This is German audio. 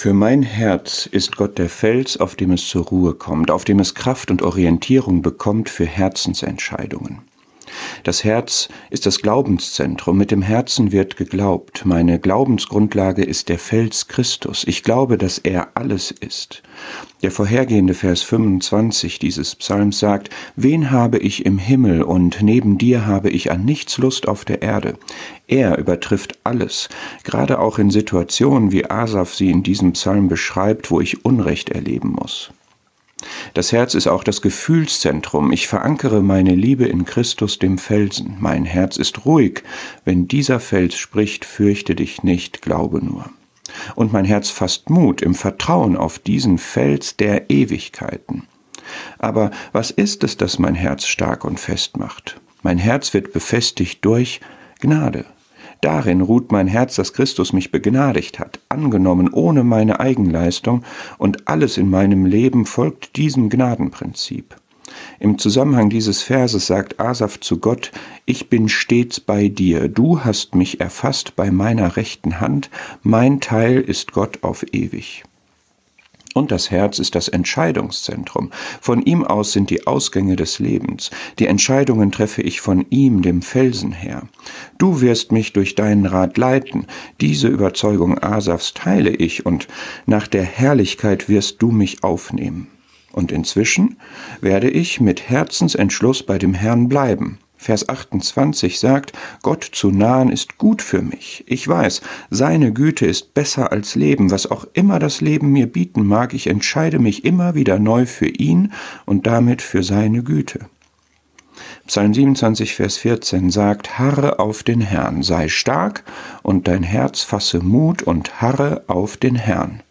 Für mein Herz ist Gott der Fels, auf dem es zur Ruhe kommt, auf dem es Kraft und Orientierung bekommt für Herzensentscheidungen. Das Herz ist das Glaubenszentrum. Mit dem Herzen wird geglaubt. Meine Glaubensgrundlage ist der Fels Christus. Ich glaube, dass er alles ist. Der vorhergehende Vers 25 dieses Psalms sagt, Wen habe ich im Himmel und neben dir habe ich an nichts Lust auf der Erde. Er übertrifft alles, gerade auch in Situationen, wie Asaf sie in diesem Psalm beschreibt, wo ich Unrecht erleben muss. Das Herz ist auch das Gefühlszentrum. Ich verankere meine Liebe in Christus dem Felsen. Mein Herz ist ruhig. Wenn dieser Fels spricht, fürchte dich nicht, glaube nur. Und mein Herz fasst Mut im Vertrauen auf diesen Fels der Ewigkeiten. Aber was ist es, das mein Herz stark und fest macht? Mein Herz wird befestigt durch Gnade, Darin ruht mein Herz, dass Christus mich begnadigt hat, angenommen ohne meine Eigenleistung, und alles in meinem Leben folgt diesem Gnadenprinzip. Im Zusammenhang dieses Verses sagt Asaf zu Gott, Ich bin stets bei dir, du hast mich erfasst bei meiner rechten Hand, mein Teil ist Gott auf ewig. Und das Herz ist das Entscheidungszentrum. Von ihm aus sind die Ausgänge des Lebens. Die Entscheidungen treffe ich von ihm, dem Felsen her. Du wirst mich durch deinen Rat leiten. Diese Überzeugung Asafs teile ich und nach der Herrlichkeit wirst du mich aufnehmen. Und inzwischen werde ich mit Herzensentschluss bei dem Herrn bleiben. Vers 28 sagt, Gott zu nahen ist gut für mich. Ich weiß, seine Güte ist besser als Leben. Was auch immer das Leben mir bieten mag, ich entscheide mich immer wieder neu für ihn und damit für seine Güte. Psalm 27, Vers 14 sagt, Harre auf den Herrn, sei stark und dein Herz fasse Mut und harre auf den Herrn.